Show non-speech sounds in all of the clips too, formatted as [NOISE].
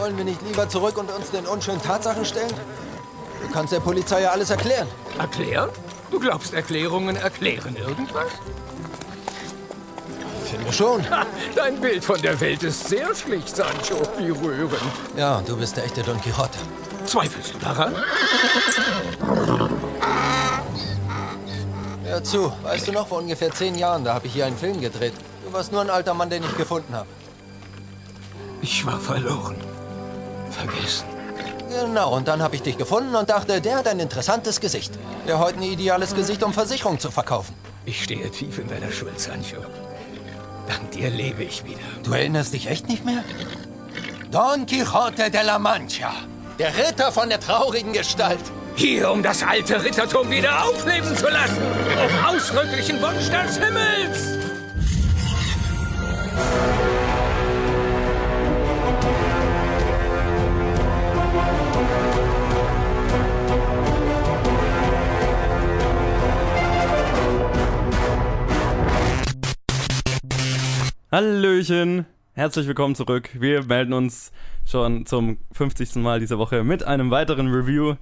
Wollen wir nicht lieber zurück und uns den unschönen Tatsachen stellen? Du kannst der Polizei ja alles erklären. Erklären? Du glaubst, Erklärungen erklären irgendwas? Finde schon. Ha, dein Bild von der Welt ist sehr schlicht, Sancho. Wie rührend. Ja, du bist der echte Don Quixote. Zweifelst du daran? Hör zu, weißt du noch, vor ungefähr zehn Jahren, da habe ich hier einen Film gedreht. Du warst nur ein alter Mann, den ich gefunden habe. Ich war verloren. Vergessen. Genau, und dann habe ich dich gefunden und dachte, der hat ein interessantes Gesicht. Der heute ein ideales Gesicht, um Versicherung zu verkaufen. Ich stehe tief in deiner Schuld, Sancho. Dank dir lebe ich wieder. Du erinnerst dich echt nicht mehr? Don Quixote de la Mancha. Der Ritter von der traurigen Gestalt. Hier, um das alte Rittertum wieder aufleben zu lassen. Auf ausdrücklichen Wunsch des Himmels. Hallöchen, herzlich willkommen zurück. Wir melden uns schon zum 50. Mal diese Woche mit einem weiteren Review.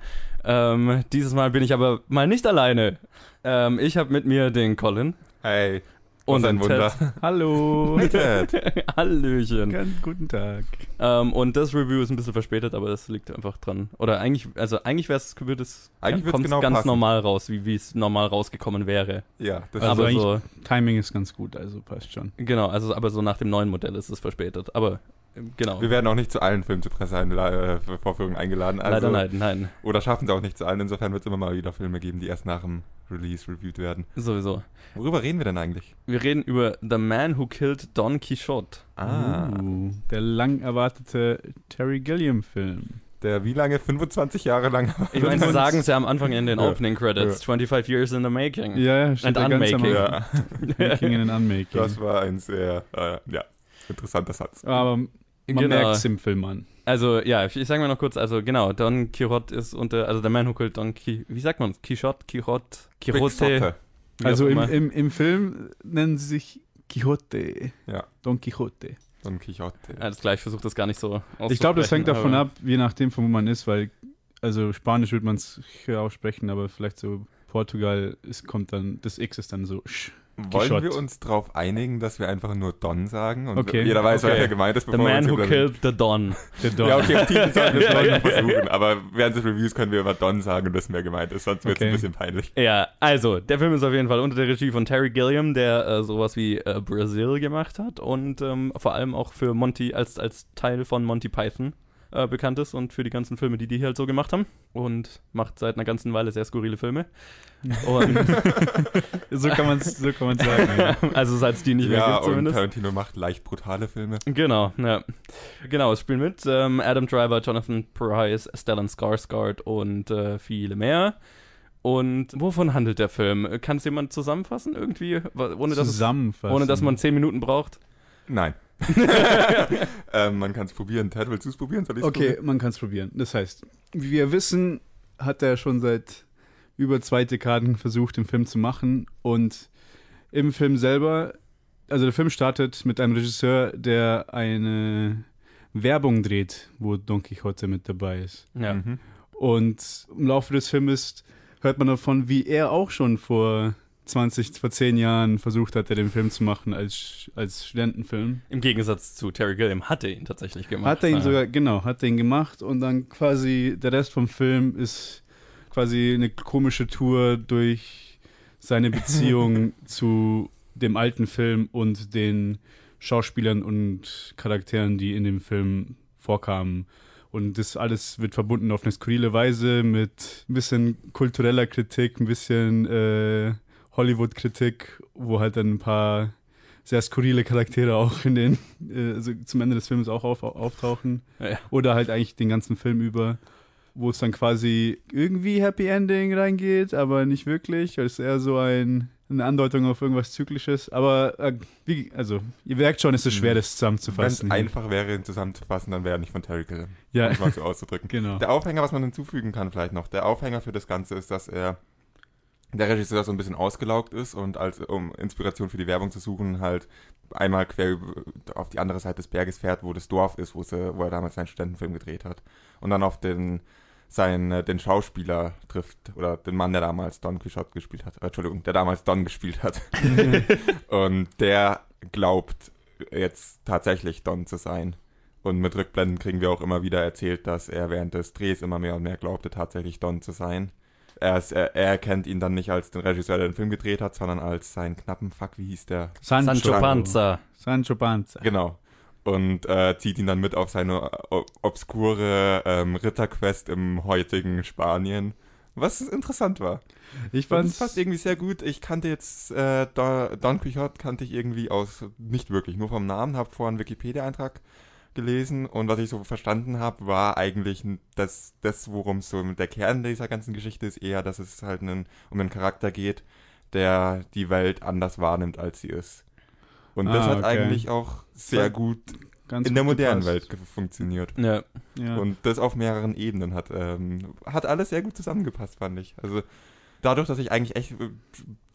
Ähm, dieses Mal bin ich aber mal nicht alleine. Ähm, ich habe mit mir den Colin. Hey. Und ein Wunder. [LAUGHS] Ted. Hallo. [LAUGHS] Ted. Hallöchen. Ganz guten Tag. Ähm, und das Review ist ein bisschen verspätet, aber das liegt einfach dran. Oder eigentlich, also eigentlich wäre es, würde es, Eigentlich genau ganz passen. normal raus, wie es normal rausgekommen wäre. Ja, das Also aber eigentlich- so, Timing ist ganz gut, also passt schon. genau, also aber so nach dem neuen Modell ist es verspätet. Aber ähm, genau. wir werden auch nicht zu allen Filmen zur Pressevorführungen eingeladen. Also, Leider nein, nein, Oder schaffen es auch nicht zu allen. Insofern wird es immer mal wieder Filme geben, die erst nach dem Release reviewed werden. sowieso. Worüber reden wir denn eigentlich? Wir reden über The Man Who Killed Don Quixote. Ah. Uh, der lang erwartete Terry Gilliam-Film. Der wie lange? 25 Jahre lang? Ich meine, sie [LAUGHS] sagen es ja am Anfang in den Ja. Opening Credits. 25 years in the making. Ja, ja, And Unmaking. ja, Making in an Unmaking. das war ein sehr, äh, ja, interessanter Satz. Aber man Genau. merkt es im Film an. Also, ja, ich, ich sage mal noch kurz, also genau, Don Quixote ist unter, also The Man Who Killed Don Quixote, wie sagt man Quixote, Quixote, Quixote, Quixote. Also auch im, im, im Film nennen sie sich Quixote. Ja. Don Quixote. Don Quixote. Alles klar, ich versuche das gar nicht so Ich glaube, das hängt davon ab, je nachdem, von wo man ist, weil, also Spanisch würde man es aussprechen, aber vielleicht so Portugal ist, kommt dann, das X ist dann so sch. Wollen Quixote. wir uns darauf einigen, dass wir einfach nur Don sagen und Okay. jeder weiß, Okay. wer gemeint ist, The bevor wir Man Who über- Killed the Don. [LAUGHS] Der Don. Ja, okay, im Titel sollten wir vielleicht noch [LAUGHS] versuchen, aber während des Reviews können wir immer Don sagen und das mehr gemeint ist, sonst wird es Okay. ein bisschen peinlich. Ja, also, der Film ist auf jeden Fall unter der Regie von Terry Gilliam, der äh, sowas wie äh, Brazil gemacht hat und ähm, vor allem auch für Monty, als, als Teil von Monty Python äh, bekannt ist und für die ganzen Filme, die die hier halt so gemacht haben. Und macht seit einer ganzen Weile sehr skurrile Filme. [LAUGHS] Und so kann man es so kann man's sagen. Ja. [LAUGHS] also seit es die nicht mehr Ja, gibt und zumindest. Tarantino macht leicht brutale Filme. Genau, ja. Genau, es spielen mit ähm, Adam Driver, Jonathan Price, Stellan Skarsgård und äh, viele mehr. Und wovon handelt der Film? Kann es jemand zusammenfassen irgendwie? Ohne dass, es, Zusammenfassen. ohne dass man zehn Minuten braucht? Nein. [LAUGHS] ähm, man kann es probieren. Ted, willst du es probieren? Soll Okay, probieren? man kann es probieren. Das heißt, wie wir wissen, hat er schon seit über zwei Dekaden versucht, den Film zu machen. Und im Film selber, also der Film startet mit einem Regisseur, der eine Werbung dreht, wo Don Quixote mit dabei ist. Ja. Mhm. Und im Laufe des Filmes hört man davon, wie er auch schon vor 20, vor 10 Jahren versucht hatte, den Film zu machen als, als Studentenfilm. Im Gegensatz zu Terry Gilliam hat er ihn tatsächlich gemacht. Hat er ihn Ja. sogar, genau, hat er ihn gemacht und dann quasi der Rest vom Film ist quasi eine komische Tour durch seine Beziehung [LAUGHS] zu dem alten Film und den Schauspielern und Charakteren, die in dem Film vorkamen. Und das alles wird verbunden auf eine skurrile Weise mit ein bisschen kultureller Kritik, ein bisschen äh, Hollywood-Kritik, wo halt dann ein paar sehr skurrile Charaktere auch in den, äh, also zum Ende des Films auch auf, auftauchen. Ja. Oder halt eigentlich den ganzen Film über, wo es dann quasi irgendwie Happy Ending reingeht, aber nicht wirklich. Es ist eher so ein, eine Andeutung auf irgendwas Zyklisches. Aber äh, wie, also, ihr merkt schon, es ist schwer, das Wenn es zusammenzufassen. einfach wäre, ihn zusammenzufassen, dann wäre er nicht von Terry Gilliam, ja, um es mal so auszudrücken. [LAUGHS] genau. Der Aufhänger, was man hinzufügen kann vielleicht noch, der Aufhänger für das Ganze ist, dass er der Regisseur so ein bisschen ausgelaugt ist und als um Inspiration für die Werbung zu suchen, halt einmal quer auf die andere Seite des Berges fährt, wo das Dorf ist, wo, sie, wo er damals seinen Studentenfilm gedreht hat. Und dann auf den seinen, äh, den Schauspieler trifft oder den Mann, der damals Don Quixote gespielt hat. Äh, Entschuldigung, der damals Don gespielt hat. [LAUGHS] und der glaubt jetzt tatsächlich Don zu sein. Und mit Rückblenden kriegen wir auch immer wieder erzählt, dass er während des Drehs immer mehr und mehr glaubte, tatsächlich Don zu sein. Er, ist, er, er erkennt ihn dann nicht als den Regisseur, der den Film gedreht hat, sondern als seinen knappen Fuck, wie hieß der? Sancho Panza. Sancho Panza. Genau. Und äh, zieht ihn dann mit auf seine o- obskure ähm, Ritterquest im heutigen Spanien. Was interessant war. Ich fand es passt irgendwie sehr gut. Ich kannte jetzt äh, Don, Don Quixote kannte ich irgendwie aus nicht wirklich, nur vom Namen, habe vorhin einen Wikipedia-Eintrag gelesen und was ich so verstanden habe, war eigentlich dass das, worum so der Kern dieser ganzen Geschichte ist, eher, dass es halt einen, um einen Charakter geht, der die Welt anders wahrnimmt, als sie ist. Und das Ah, hat okay. eigentlich auch sehr Ja, gut ganz in der modernen gepasst. Welt funktioniert. Ja. Ja. Und das auf mehreren Ebenen hat, ähm, hat alles sehr gut zusammengepasst, fand ich. Also dadurch, dass ich eigentlich echt äh,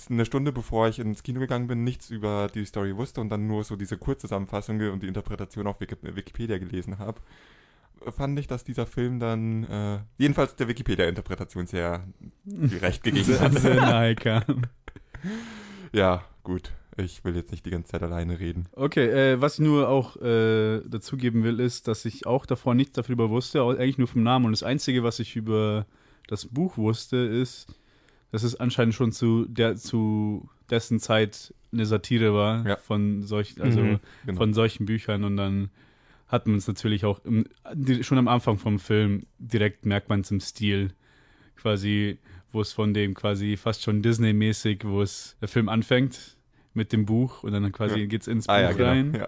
eine Stunde bevor ich ins Kino gegangen bin, nichts über die Story wusste und dann nur so diese Kurzzusammenfassung und die Interpretation auf Wiki Wikipedia gelesen habe, fand ich, dass dieser Film dann äh, jedenfalls der Wikipedia-Interpretation sehr viel recht [LAUGHS] gegeben hat. sehr [LAUGHS] ja, gut. Ich will jetzt nicht die ganze Zeit alleine reden. Okay, äh, was ich nur auch äh, dazugeben will, ist, dass ich auch davor nichts darüber wusste, eigentlich nur vom Namen. Und das Einzige, was ich über das Buch wusste, ist, dass es anscheinend schon zu der zu dessen Zeit eine Satire war Ja. von solchen, also Mhm, genau. von solchen Büchern. Und dann hat man es natürlich auch im, schon am Anfang vom Film direkt merkt man es im Stil, quasi, wo es von dem quasi fast schon Disney-mäßig, wo es der Film anfängt mit dem Buch und dann quasi Ja. geht's ins Ah ja, Buch genau. rein. Ja.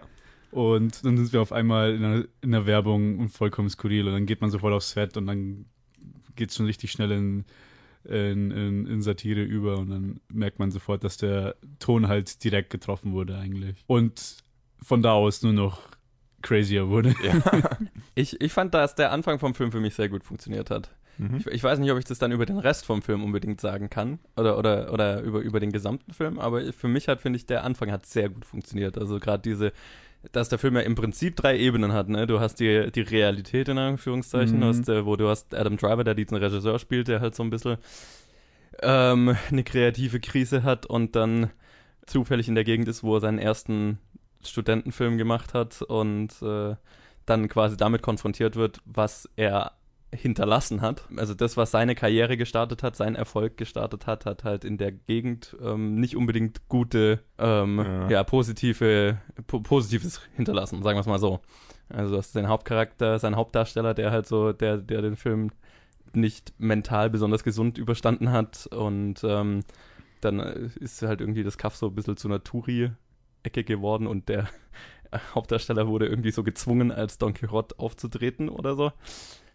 Und dann sind wir auf einmal in der, in der Werbung und vollkommen skurril. Und dann geht man sofort aufs Set und dann geht es schon richtig schnell in, in, in, in Satire über. Und dann merkt man sofort, dass der Ton halt direkt getroffen wurde eigentlich. Und von da aus nur noch crazier wurde. [LAUGHS] Ich, ich fand, dass der Anfang vom Film für mich sehr gut funktioniert hat. Mhm. Ich, ich weiß nicht, ob ich das dann über den Rest vom Film unbedingt sagen kann oder, oder, oder über, über den gesamten Film, aber für mich hat, finde ich, der Anfang hat sehr gut funktioniert. Also gerade diese, dass der Film ja im Prinzip drei Ebenen hat. Ne? Du hast die, die Realität in Anführungszeichen, Mhm. hast, äh, wo du hast Adam Driver, der diesen Regisseur spielt, der halt so ein bisschen ähm, eine kreative Krise hat und dann zufällig in der Gegend ist, wo er seinen ersten Studentenfilm gemacht hat und äh, dann quasi damit konfrontiert wird, was er hinterlassen hat. Also das, was seine Karriere gestartet hat, seinen Erfolg gestartet hat, hat halt in der Gegend ähm, nicht unbedingt gute, ähm, ja. Ja. positive, po positives hinterlassen, sagen wir es mal so. Also du hast den Hauptcharakter, seinen Hauptdarsteller, der halt so, der, der den Film nicht mental besonders gesund überstanden hat und ähm, dann äh, ist halt irgendwie das Kaff so ein bisschen zu einer Touri-Ecke geworden und der [LAUGHS] Hauptdarsteller wurde irgendwie so gezwungen, als Don Quixote aufzutreten oder so.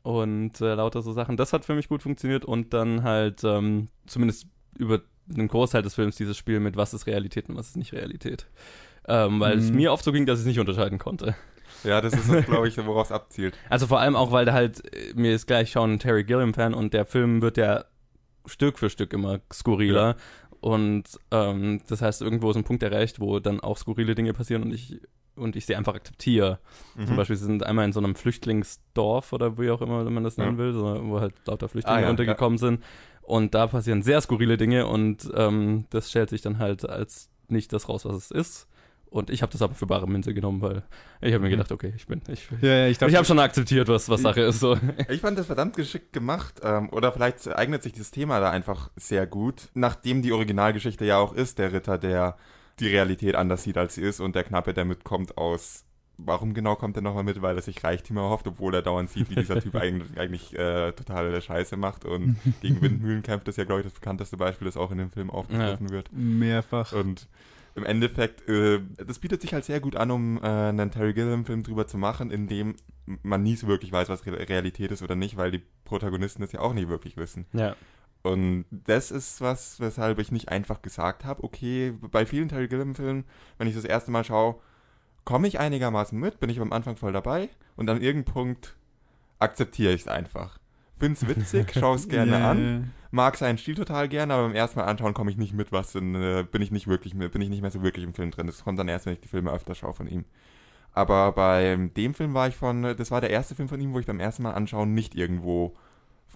Und äh, lauter so Sachen. Das hat für mich gut funktioniert und dann halt ähm, zumindest über den Großteil des Films dieses Spiel mit was ist Realität und was ist nicht Realität. Ähm, weil es Mhm. mir oft so ging, dass ich es nicht unterscheiden konnte. Ja, das ist, [LAUGHS] glaube ich, worauf es abzielt. Also vor allem auch, weil da halt, äh, mir ist gleich schon ein Terry Gilliam-Fan und der Film wird ja Stück für Stück immer skurriler. Und ähm, das heißt, irgendwo ist ein Punkt erreicht, wo dann auch skurrile Dinge passieren und ich und ich sie einfach akzeptiere. Mhm. Zum Beispiel, sie sind einmal in so einem Flüchtlingsdorf oder wie auch immer man das nennen will, so, wo halt lauter Flüchtlinge Ah, ja, untergekommen sind. Und da passieren sehr skurrile Dinge und ähm, das stellt sich dann halt als nicht das raus, was es ist. Und ich habe das aber für bare Münze genommen, weil ich habe mir Mhm. gedacht, okay, ich bin, ich, Ja, ja, ich dachte, ich habe schon akzeptiert, was, was Sache ist. So. [LAUGHS] Ich fand das verdammt geschickt gemacht. Ähm, oder vielleicht eignet sich dieses Thema da einfach sehr gut. Nachdem die Originalgeschichte ja auch ist, der Ritter, der die Realität anders sieht, als sie ist und der Knappe, der mitkommt aus. Warum genau kommt er nochmal mit? Weil er sich Reichtümer erhofft, obwohl er dauernd sieht, wie dieser Typ [LAUGHS] eigentlich, eigentlich äh, totale Scheiße macht und [LAUGHS] gegen Windmühlen kämpft. Das ist ja, glaube ich, das bekannteste Beispiel, das auch in dem Film aufgegriffen wird. mehrfach. Und im Endeffekt, äh, das bietet sich halt sehr gut an, um äh, einen Terry Gilliam-Film drüber zu machen, in dem man nie so wirklich weiß, was Re Realität ist oder nicht, weil die Protagonisten das ja auch nicht wirklich wissen. Ja. Und das ist was, weshalb ich nicht einfach gesagt habe, okay, bei vielen Terry Gilliam-Filmen, wenn ich das erste Mal schaue, komme ich einigermaßen mit, bin ich am Anfang voll dabei und an irgendeinem Punkt akzeptiere ich es einfach. Find's witzig, [LAUGHS] schau es gerne Ja, an, mag seinen Stil total gerne, aber beim ersten Mal anschauen komme ich nicht mit, was denn, äh, bin ich nicht wirklich, bin ich nicht mehr so wirklich im Film drin. Das kommt dann erst, wenn ich die Filme öfter schaue von ihm. Aber bei dem Film war ich von, das war der erste Film von ihm, wo ich beim ersten Mal anschauen nicht irgendwo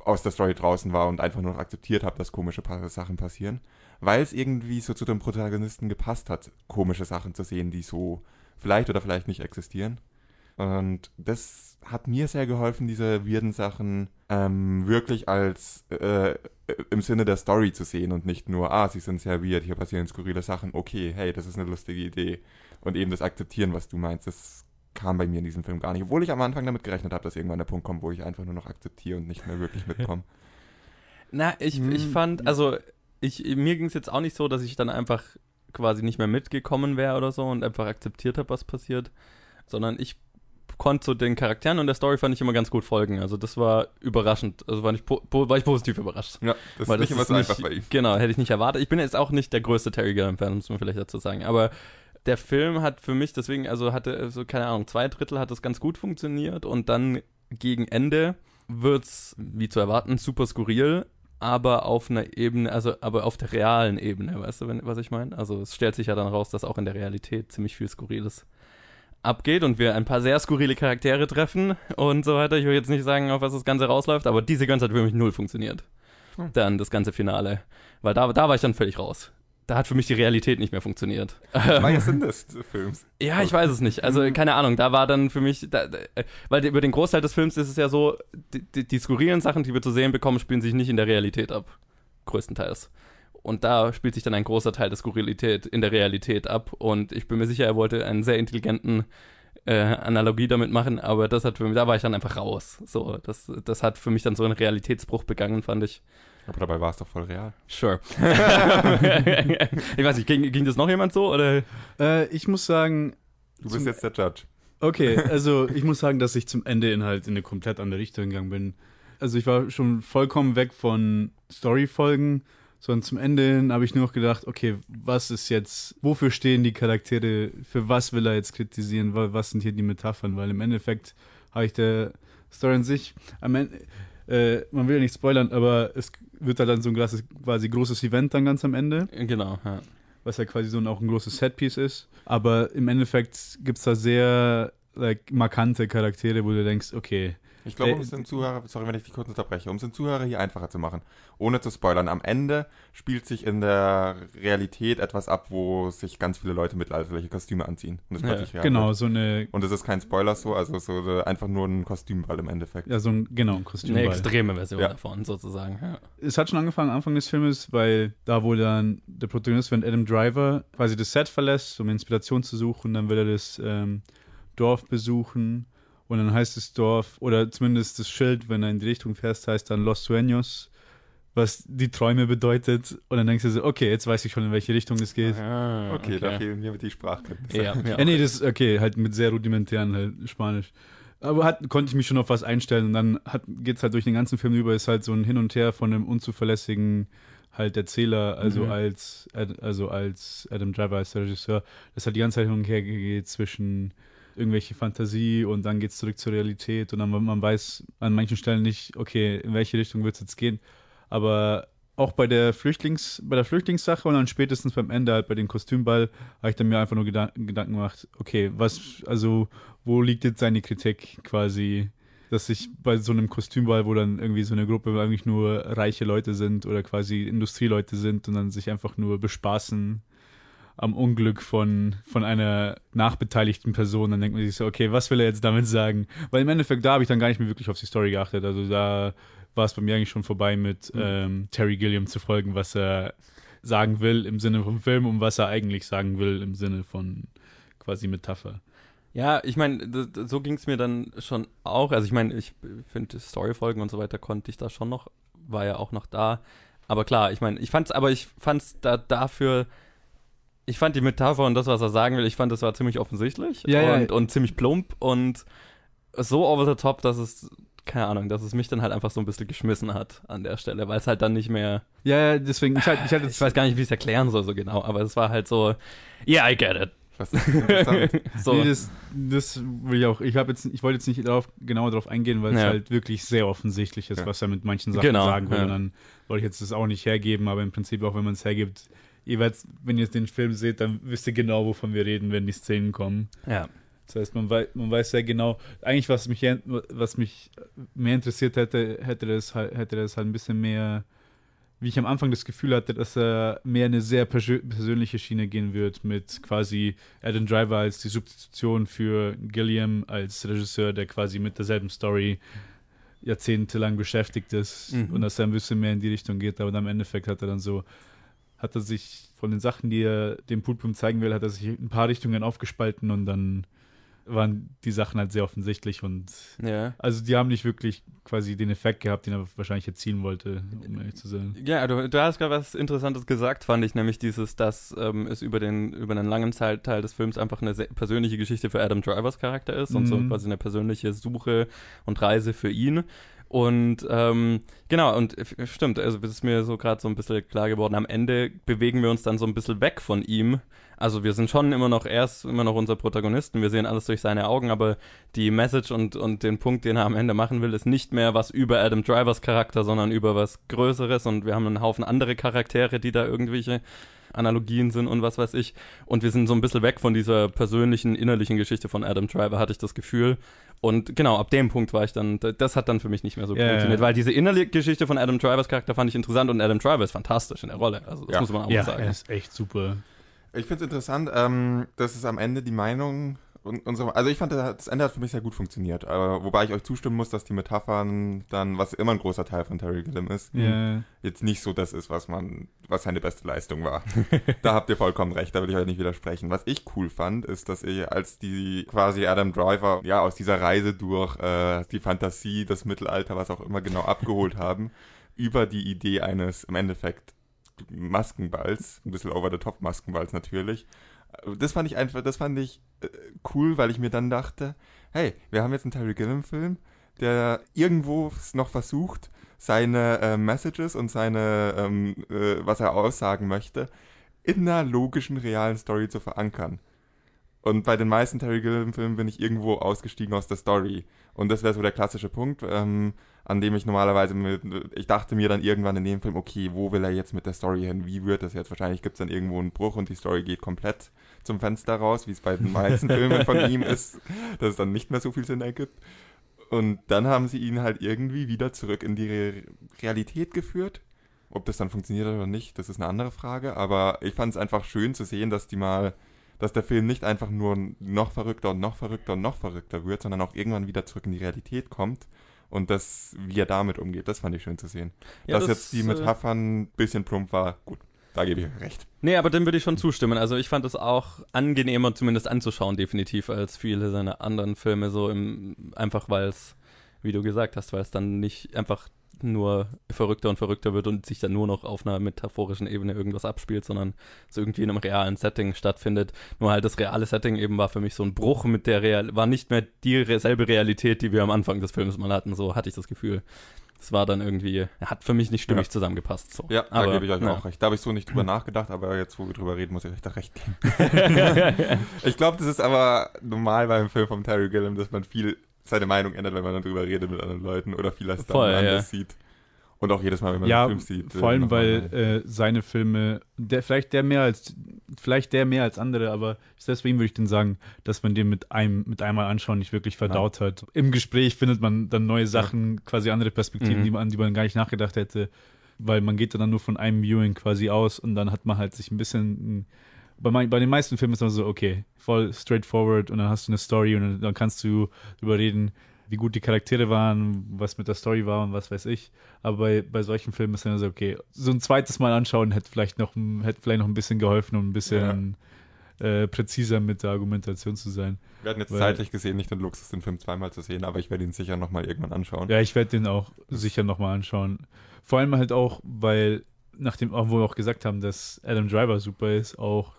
aus der Story draußen war und einfach nur noch akzeptiert habe, dass komische Sachen passieren. Weil es irgendwie so zu dem Protagonisten gepasst hat, komische Sachen zu sehen, die so vielleicht oder vielleicht nicht existieren. Und das hat mir sehr geholfen, diese weirden Sachen ähm, wirklich als äh, im Sinne der Story zu sehen und nicht nur, ah, sie sind sehr weird, hier passieren skurrile Sachen, okay, hey, das ist eine lustige Idee. Und eben das Akzeptieren, was du meinst, das kam bei mir in diesem Film gar nicht. Obwohl ich am Anfang damit gerechnet habe, dass irgendwann der Punkt kommt, wo ich einfach nur noch akzeptiere und nicht mehr wirklich mitkomme. [LAUGHS] Na, ich, ich Hm, fand, also ich, mir ging es jetzt auch nicht so, dass ich dann einfach quasi nicht mehr mitgekommen wäre oder so und einfach akzeptiert habe, was passiert, sondern ich konnte so den Charakteren und der Story fand ich immer ganz gut folgen. Also das war überraschend. Also war po- war ich positiv überrascht. Ja, das Weil ist nicht immer so nicht- einfach bei ihm. Genau, hätte ich nicht erwartet. Ich bin jetzt auch nicht der größte Terry Gilliam-Fan, muss man vielleicht dazu sagen. Aber der Film hat für mich deswegen, also hatte so, keine Ahnung, zwei Drittel hat es ganz gut funktioniert und dann gegen Ende wird's, wie zu erwarten, super skurril, aber auf einer Ebene, also aber auf der realen Ebene, weißt du, wenn, was ich meine? Also es stellt sich ja dann raus, dass auch in der Realität ziemlich viel Skurriles abgeht und wir ein paar sehr skurrile Charaktere treffen und so weiter. Ich will jetzt nicht sagen, auf was das Ganze rausläuft, aber diese Sequenz hat für mich null funktioniert. Hm. Dann das ganze Finale. Weil da, da war ich dann völlig raus. Da hat für mich die Realität nicht mehr funktioniert. Welcher [LAUGHS] Sinn des Films? Ja, ich weiß es nicht. Also keine Ahnung, da war dann für mich, da, da, äh, weil über den Großteil des Films ist es ja so, die, die, die skurrilen Sachen, die wir zu sehen bekommen, spielen sich nicht in der Realität ab. Größtenteils. Und da spielt sich dann ein großer Teil der Skurrilität in der Realität ab. Und ich bin mir sicher, er wollte einen sehr intelligenten äh, Analogie damit machen, aber das hat für mich, da war ich dann einfach raus. So, das, das hat für mich dann so einen Realitätsbruch begangen, fand ich. Aber dabei war es doch voll real. Sure. [LAUGHS] [LAUGHS] ich weiß nicht, ging, ging das noch jemand so? Oder? Äh, ich muss sagen, Du bist Zum- jetzt der Judge. Okay, [LAUGHS] also ich muss sagen, dass ich zum Ende in halt in eine komplett andere Richtung gegangen bin. Also ich war schon vollkommen weg von Storyfolgen, sondern zum Ende hin habe ich nur noch gedacht, okay, was ist jetzt, wofür stehen die Charaktere, für was will er jetzt kritisieren, wa- was sind hier die Metaphern, weil im Endeffekt habe ich der Story an sich, am Ende, äh, man will ja nicht spoilern, aber es wird halt dann so ein großes, quasi großes Event dann ganz am Ende Genau, ja. was ja quasi so ein, auch ein großes Setpiece ist. Aber im Endeffekt gibt es da sehr like, markante Charaktere, wo du denkst, okay, Ich glaube, um Äh, es den Zuhörer, sorry, wenn ich dich kurz unterbreche, um es den Zuhörer hier einfacher zu machen, ohne zu spoilern, am Ende spielt sich in der Realität etwas ab, wo sich ganz viele Leute mittelalterliche Kostüme anziehen. Und es Ja, plötzlich real genau, wird. so eine, Und es ist kein Spoiler so, also so einfach nur ein Kostümball im Endeffekt. ja, so ein, genau, ein Eine Kostümball. extreme Version Ja. davon, sozusagen. Ja. Es hat schon angefangen, Anfang des Filmes, weil da, wo dann der Protagonist, wenn Adam Driver quasi das Set verlässt, um Inspiration zu suchen, dann will er das ähm, Dorf besuchen. Und dann heißt das Dorf, oder zumindest das Schild, wenn er in die Richtung fährst, heißt dann Los Sueños, was die Träume bedeutet. Und dann denkst du so, okay, jetzt weiß ich schon, in welche Richtung es geht. Ah, Okay, da fehlen mir die Sprachkenntnisse. Ja, [LAUGHS] ja. Ja, nee, das ist okay, halt mit sehr rudimentären halt Spanisch. Aber hat, konnte ich mich schon auf was einstellen und dann hat, geht's halt durch den ganzen Film über, ist halt so ein Hin und Her von einem unzuverlässigen halt Erzähler, also Mhm. als also als Adam Driver als der Regisseur, das halt die ganze Zeit hin und her geht zwischen irgendwelche Fantasie und dann geht's zurück zur Realität und dann man weiß an manchen Stellen nicht, okay, in welche Richtung wird's jetzt gehen. Aber auch bei der Flüchtlings, bei der Flüchtlingssache und dann spätestens beim Ende halt bei dem Kostümball habe ich dann mir einfach nur Gedan Gedanken gemacht, okay, was, also wo liegt jetzt seine Kritik quasi, dass sich bei so einem Kostümball, wo dann irgendwie so eine Gruppe eigentlich nur reiche Leute sind oder quasi Industrieleute sind und dann sich einfach nur bespaßen am Unglück von, von einer nachbeteiligten Person, dann denkt man sich so, okay, was will er jetzt damit sagen? Weil im Endeffekt, da habe ich dann gar nicht mehr wirklich auf die Story geachtet. Also da war es bei mir eigentlich schon vorbei mit ähm, Terry Gilliam zu folgen, was er sagen will im Sinne vom Film und was er eigentlich sagen will im Sinne von quasi Metapher. Ja, ich meine, so ging es mir dann schon auch. Also ich meine, ich finde Storyfolgen und so weiter konnte ich da schon noch, war ja auch noch da. Aber klar, ich meine, ich fand's, aber ich fand's da dafür, ich fand die Metapher und das, was er sagen will, ich fand, das war ziemlich offensichtlich Ja, ja. und, und ziemlich plump und so over the top, dass es, keine Ahnung, dass es mich dann halt einfach so ein bisschen geschmissen hat an der Stelle, weil es halt dann nicht mehr, Ja, ja, deswegen, ich, halt, ich hatte [LAUGHS] ich weiß gar nicht, wie ich es erklären soll so genau, aber es war halt so, yeah, I get it. Was ist interessant? [LAUGHS] So. Nee, das, das will ich auch. Ich habe jetzt, ich wollte jetzt nicht darauf, genau darauf eingehen, weil es Ja. halt wirklich sehr offensichtlich ist, Ja. was er mit manchen Sachen Genau, sagen will. ja. Und dann wollte ich jetzt das auch nicht hergeben, aber im Prinzip auch, wenn man es hergibt, werdet, wenn ihr den Film seht, dann wisst ihr genau, wovon wir reden, wenn die Szenen kommen. ja. Das heißt, man weiß, man weiß sehr genau, eigentlich was mich, was mich mehr interessiert hätte, hätte das halt, hätte das halt ein bisschen mehr, wie ich am Anfang das Gefühl hatte, dass er mehr eine sehr persö persönliche Schiene gehen wird, mit quasi Adam Driver als die Substitution für Gilliam als Regisseur, der quasi mit derselben Story jahrzehntelang beschäftigt ist Mhm. und dass er ein bisschen mehr in die Richtung geht, aber dann im Endeffekt hat er dann so, hat er sich von den Sachen, die er dem Publikum zeigen will, hat er sich in ein paar Richtungen aufgespalten und dann waren die Sachen halt sehr offensichtlich und ja. also die haben nicht wirklich quasi den Effekt gehabt, den er wahrscheinlich erzielen wollte, um ehrlich zu sein. Ja, du, du hast gerade was Interessantes gesagt, fand ich, nämlich dieses, dass ähm, es über den über einen langen Teil, Teil des Films einfach eine sehr persönliche Geschichte für Adam Drivers Charakter ist und so Mhm. quasi eine persönliche Suche und Reise für ihn. Und ähm, genau, und f- stimmt, also es ist mir so gerade so ein bisschen klar geworden, am Ende bewegen wir uns dann so ein bisschen weg von ihm. Also wir sind schon immer noch, er ist immer noch unser Protagonisten, wir sehen alles durch seine Augen, aber die Message und, und den Punkt, den er am Ende machen will, ist nicht mehr was über Adam Drivers Charakter, sondern über was Größeres und wir haben einen Haufen andere Charaktere, die da irgendwelche Analogien sind und was weiß ich. Und wir sind so ein bisschen weg von dieser persönlichen, innerlichen Geschichte von Adam Driver, hatte ich das Gefühl. Und genau, ab dem Punkt war ich dann, das hat dann für mich nicht mehr so Ja, funktioniert, ja. weil diese innerliche Geschichte von Adam Drivers Charakter fand ich interessant und Adam Driver ist fantastisch in der Rolle. Also das Ja. muss man auch Ja, sagen. er ist echt super. Ich finde es interessant, ähm, dass es am Ende die Meinung so. Also ich fand, das Ende hat für mich sehr gut funktioniert. Aber wobei ich euch zustimmen muss, dass die Metaphern dann, was immer ein großer Teil von Terry Gilliam ist, Ja. jetzt nicht so das ist, was man, was seine beste Leistung war. [LAUGHS] da habt ihr vollkommen recht, da will ich euch nicht widersprechen. Was ich cool fand, ist, dass ihr als die quasi Adam Driver ja aus dieser Reise durch äh, die Fantasie, das Mittelalter, was auch immer genau abgeholt haben, [LAUGHS] über die Idee eines im Endeffekt Maskenballs, ein bisschen over the top Maskenballs natürlich. Das fand ich einfach, das fand ich äh, cool, weil ich mir dann dachte, hey, wir haben jetzt einen Terry Gilliam Film, der irgendwo noch versucht, seine äh, Messages und seine, ähm, äh, was er aussagen möchte, in einer logischen, realen Story zu verankern. Und bei den meisten Terry Gilliam-Filmen bin ich irgendwo ausgestiegen aus der Story. Und das wäre so der klassische Punkt, ähm, an dem ich normalerweise mit, ich dachte mir dann irgendwann in dem Film, okay, wo will er jetzt mit der Story hin? Wie wird das jetzt? Wahrscheinlich gibt es dann irgendwo einen Bruch und die Story geht komplett zum Fenster raus, wie es bei den meisten Filmen von ihm [LAUGHS] ist, dass es dann nicht mehr so viel Sinn ergibt. Und dann haben sie ihn halt irgendwie wieder zurück in die Re Realität geführt. Ob das dann funktioniert oder nicht, das ist eine andere Frage. Aber ich fand es einfach schön zu sehen, dass die mal, dass der Film nicht einfach nur noch verrückter und noch verrückter und noch verrückter wird, sondern auch irgendwann wieder zurück in die Realität kommt. Und das, wie er damit umgeht, das fand ich schön zu sehen. Ja, dass das, jetzt die äh, Metaphern ein bisschen plump war, gut, da gebe ich recht. Nee, aber dem würde ich schon zustimmen. Also ich fand es auch angenehmer zumindest anzuschauen, definitiv, als viele seiner anderen Filme, so im, einfach weil es, wie du gesagt hast, weil es dann nicht einfach nur verrückter und verrückter wird und sich dann nur noch auf einer metaphorischen Ebene irgendwas abspielt, sondern es irgendwie in einem realen Setting stattfindet. Nur halt das reale Setting eben war für mich so ein Bruch mit der Real, war nicht mehr die re- selbe Realität, die wir am Anfang des Films mal hatten. So hatte ich das Gefühl. Es war dann irgendwie, hat für mich nicht stimmig Ja. zusammengepasst. So. Ja, da aber, gebe ich euch ja. auch recht. Da habe ich so nicht drüber nachgedacht, aber jetzt, wo wir drüber reden, muss ich euch da recht geben. [LAUGHS] ich glaube, das ist aber normal beim Film von Terry Gilliam, dass man viel seine Meinung ändert, wenn man dann drüber redet mit anderen Leuten oder viel als dann Voll, anders sieht. Und auch jedes Mal, wenn man Ja, den Film sieht. vor allem, nochmal- weil äh, seine Filme, der, vielleicht der mehr als, vielleicht der mehr als andere, aber deswegen würde ich den sagen, dass man den mit einem, mit einmal anschauen nicht wirklich verdaut hat. Im Gespräch findet man dann neue Sachen, quasi andere Perspektiven, Mhm. die man, an die man gar nicht nachgedacht hätte, weil man geht dann nur von einem Viewing quasi aus und dann hat man halt sich ein bisschen, bei, mein, bei den meisten Filmen ist man so, okay, voll straightforward und dann hast du eine Story und dann, dann kannst du darüber reden, wie gut die Charaktere waren, was mit der Story war und was weiß ich. Aber bei, bei solchen Filmen ist dann so, okay, so ein zweites Mal anschauen hätte vielleicht noch, ein- hätte vielleicht noch ein bisschen geholfen, um ein bisschen äh, präziser mit der Argumentation zu sein. wir hatten jetzt weil- zeitlich gesehen nicht den Luxus, den Film zweimal zu sehen, aber ich werde ihn sicher nochmal irgendwann anschauen. Ja, ich werde den auch sicher nochmal anschauen. Vor allem halt auch, weil, nachdem, auch, wo wir auch gesagt haben, dass Adam Driver super ist, auch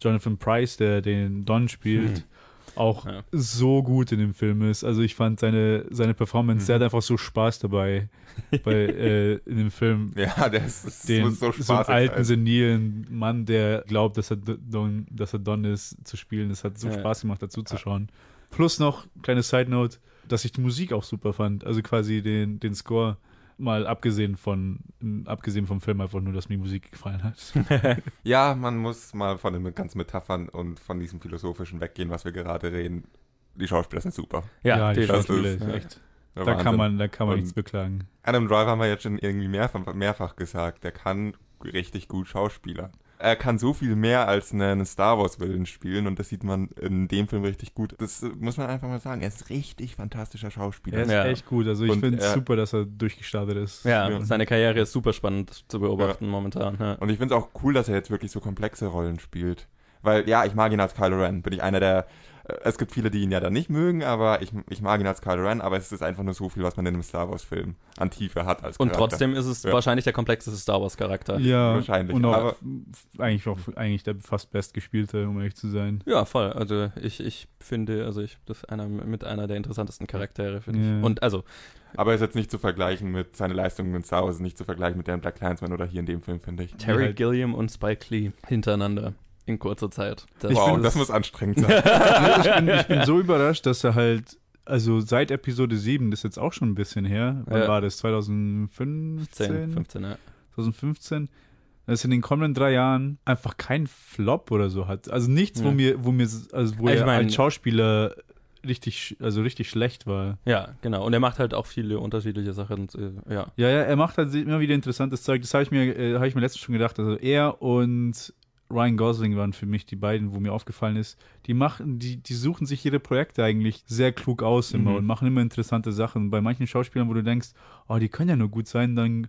Jonathan Price, der den Don spielt, auch Ja. so gut in dem Film ist. Also ich fand seine, seine Performance, der hat einfach so Spaß dabei bei, [LAUGHS] äh, in dem Film. Ja, das, ist, Den, so so, spaßig einen alten, sein. senilen Mann, der glaubt, dass er Don, dass er Don ist, zu spielen. Das hat so Ja. Spaß gemacht, dazu zu schauen. Plus noch, kleine Side Note, dass ich die Musik auch super fand. Also quasi den, den Score, mal abgesehen von, abgesehen vom Film, einfach nur, dass mir die Musik gefallen hat. [LAUGHS] [LAUGHS] Ja, man muss mal von den ganzen Metaphern und von diesem Philosophischen weggehen, was wir gerade reden. Die Schauspieler sind super. Ja, die definitiv. Schauspieler ist Ja. echt. Da Wahnsinn. kann man, da kann man Und- nichts beklagen. Adam Driver haben wir jetzt schon irgendwie mehrfach, mehrfach gesagt. Der kann richtig gut Schauspieler. Er kann so viel mehr als einen Star Wars Villain spielen und das sieht man in dem Film richtig gut. Das äh, muss man einfach mal sagen. Er ist richtig fantastischer Schauspieler. Er ist Ja. echt gut. Also ich finde es er- super, dass er durchgestartet ist. Ja, Ja. seine Karriere ist super spannend zu beobachten momentan. Ja. Und ich finde es auch cool, dass er jetzt wirklich so komplexe Rollen spielt. Weil, ja, ich mag ihn als Kylo Ren. Bin ich einer der. Es gibt viele, die ihn ja dann nicht mögen, aber ich, ich mag ihn als Kylo Ren, aber es ist einfach nur so viel, was man in einem Star Wars-Film an Tiefe hat als Und Charakter. trotzdem ist es Ja. wahrscheinlich der komplexeste Star Wars-Charakter. Ja, Wahrscheinlich, Und auch aber- eigentlich auch eigentlich der fast bestgespielte, um ehrlich zu sein. Ja, voll. Also ich, ich finde, also ich das ist einer mit einer der interessantesten Charaktere, finde Ja. ich. Und also, Aber er ist jetzt nicht zu vergleichen mit seinen Leistungen in Star Wars, nicht zu vergleichen mit dem Black Clansman oder hier in dem Film, finde ich. Terry Gilliam und Spike Lee hintereinander in kurzer Zeit. Das wow, ist- das muss anstrengend sein. [LAUGHS] ich, bin, ich bin [LAUGHS] so überrascht, dass er halt, also seit Episode 7, das ist jetzt auch schon ein bisschen her, wann Ja. war das? 2015? 10, 15, ja. 2015? Dass er in den kommenden drei Jahren einfach keinen Flop oder so hat. Also nichts, wo Ja. mir, wo mir, also wo Ich er mein- als Schauspieler richtig, also richtig schlecht war. Ja, genau. Und er macht halt auch viele unterschiedliche Sachen. äh, Ja. Ja, ja, er macht halt immer wieder interessantes Zeug. Das habe ich mir, äh, habe ich mir letztens schon gedacht. Also er und Ryan Gosling waren für mich die beiden, wo mir aufgefallen ist, die machen, die, die suchen sich ihre Projekte eigentlich sehr klug aus immer Mhm. und machen immer interessante Sachen. Bei manchen Schauspielern, wo du denkst, oh, die können ja nur gut sein, dann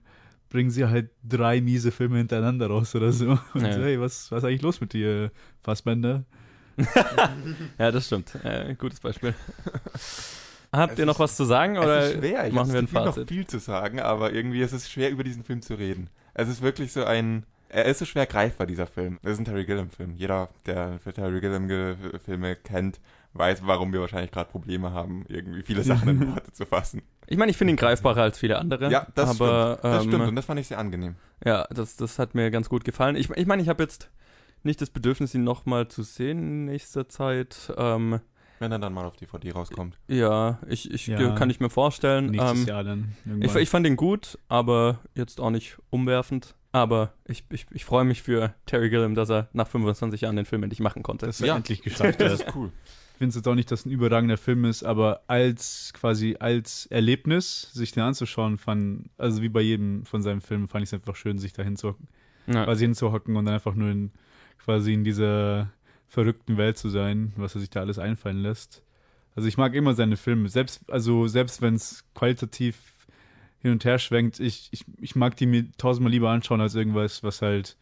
bringen sie halt drei miese Filme hintereinander raus oder so. [LAUGHS] Und Ja. so, hey, was, was ist eigentlich los mit dir, Fassbender? [LAUGHS] ja, das stimmt. Äh, gutes Beispiel. [LAUGHS] Habt Es ihr noch ist- was zu sagen oder es ist schwer. Ich machen wir ein habe noch Fazit? viel zu sagen, aber irgendwie ist es schwer, über diesen Film zu reden. Es ist wirklich so ein. Er ist so schwer greifbar, dieser Film. Es ist ein Terry Gilliam-Film. Jeder, der für Terry Gilliam-Filme kennt, weiß, warum wir wahrscheinlich gerade Probleme haben, irgendwie viele Sachen in [LAUGHS] Worte zu fassen. Ich meine, ich finde ihn greifbarer als viele andere. Ja, das aber, stimmt. Das ähm, stimmt und das fand ich sehr angenehm. Ja, das, das hat mir ganz gut gefallen. Ich meine, ich, mein, ich habe jetzt nicht das Bedürfnis, ihn nochmal zu sehen in nächster Zeit. Ähm, Wenn er dann mal auf DVD rauskommt. ja, ich, ich Ja. kann ich mir vorstellen. Nächstes Ähm, Jahr dann. ich, ich fand ihn gut, aber jetzt auch nicht umwerfend. Aber ich, ich, ich freue mich für Terry Gilliam, dass er nach 25 Jahren den Film endlich machen konnte. dass er Ja. endlich geschafft [LAUGHS] Das ist cool. Ich finde es jetzt auch nicht, dass es ein überragender Film ist, aber als quasi als Erlebnis, sich den anzuschauen, fand, also wie bei jedem von seinen Filmen, fand ich es einfach schön, sich da hinzuhocken, ja. quasi hinzuhocken und dann einfach nur in, quasi in dieser verrückten Welt zu sein, was er sich da alles einfallen lässt. Also ich mag immer seine Filme, selbst, also selbst wenn es qualitativ hin und her schwenkt, ich, ich, ich mag die mir tausendmal lieber anschauen als irgendwas, was halt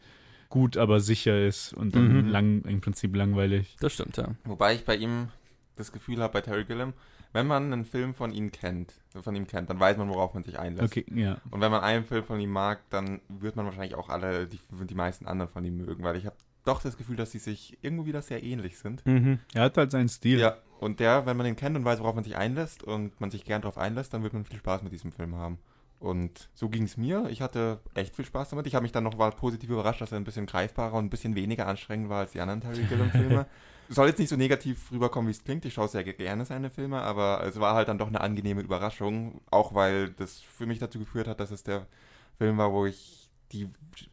gut, aber sicher ist und dann Mhm. lang, im Prinzip langweilig. Das stimmt, ja. Wobei ich bei ihm das Gefühl habe, bei Terry Gilliam, wenn man einen Film von ihm kennt, von ihm kennt, dann weiß man, worauf man sich einlässt. Okay, ja. Und wenn man einen Film von ihm mag, dann wird man wahrscheinlich auch alle, die, die meisten anderen von ihm mögen, weil ich habe doch das Gefühl, dass sie sich irgendwo wieder sehr ähnlich sind. Mhm. Er hat halt seinen Stil. Ja, und der, wenn man den kennt und weiß, worauf man sich einlässt und man sich gern darauf einlässt, dann wird man viel Spaß mit diesem Film haben. Und so ging es mir. Ich hatte echt viel Spaß damit. Ich habe mich dann noch mal positiv überrascht, dass er ein bisschen greifbarer und ein bisschen weniger anstrengend war als die anderen Terry Gilliam-Filme. [LAUGHS] Soll jetzt nicht so negativ rüberkommen, wie es klingt. Ich schaue sehr gerne seine Filme, aber es war halt dann doch eine angenehme Überraschung. Auch weil das für mich dazu geführt hat, dass es der Film war, wo ich die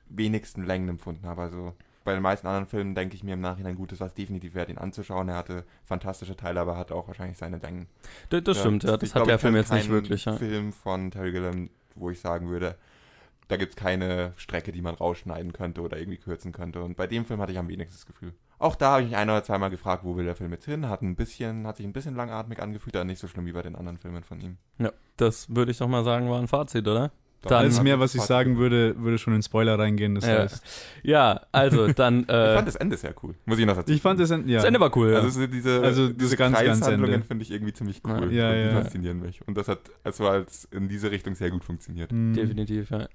wenigsten Längen empfunden habe. Also bei den meisten anderen Filmen denke ich mir im Nachhinein, gut, es war es definitiv wert, ihn anzuschauen. Er hatte fantastische Teile, aber hat auch wahrscheinlich seine Längen. Das, das stimmt, ja. Das hat der ich Film jetzt nicht wirklich, ja. Film von Terry Gilliam, wo ich sagen würde, da gibt es keine Strecke, die man rausschneiden könnte oder irgendwie kürzen könnte. Und bei dem Film hatte ich am wenigsten das Gefühl. Auch da habe ich mich ein oder zweimal gefragt, wo will der Film jetzt hin? Hat ein bisschen, hat sich ein bisschen langatmig angefühlt, aber nicht so schlimm wie bei den anderen Filmen von ihm. Ja, das würde ich doch mal sagen, war ein Fazit, oder? Dann- Alles mehr, was ich Spaß sagen würde, würde schon in Spoiler reingehen. Das Ja. heißt, Ja, also [LAUGHS] dann. Ich Äh, fand das Ende sehr cool. Muss ich noch dazu ich fand das, ja. Das Ende war cool. Ja. Also so diese, Also diese das ganz, Ende. finde ich irgendwie ziemlich Ja. cool. Ja, und die ja. faszinieren mich. Und das hat also als in diese Richtung sehr gut funktioniert. Hm. Definitiv, ja.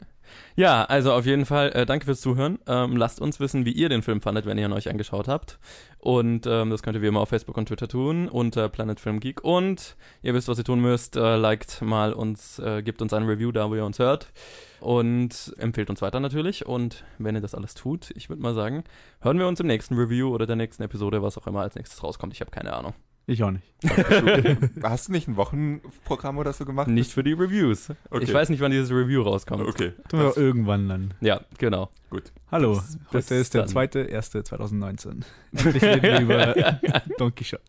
Ja, also auf jeden Fall, äh, danke fürs Zuhören. Ähm, lasst uns wissen, wie ihr den Film fandet, wenn ihr ihn euch angeschaut habt. Und ähm, das könnt ihr wie immer auf Facebook und Twitter tun, unter Planet Film Geek. Und ihr wisst, was ihr tun müsst. Äh, liked mal uns, äh, gebt uns ein Review da, wo ihr uns hört. Und empfehlt uns weiter natürlich. Und wenn ihr das alles tut, ich würde mal sagen, hören wir uns im nächsten Review oder der nächsten Episode, was auch immer als nächstes rauskommt. Ich habe keine Ahnung. Ich auch nicht. Hast du nicht ein Wochenprogramm oder so gemacht? Nicht für die Reviews. Okay. Ich weiß nicht, wann dieses Review rauskommt. Okay. Tun wir irgendwann dann. Ja, genau. Gut. Hallo, Bis heute ist der dann. zweite, erste 2019. Endlich reden wir [LAUGHS] über Don Quixote.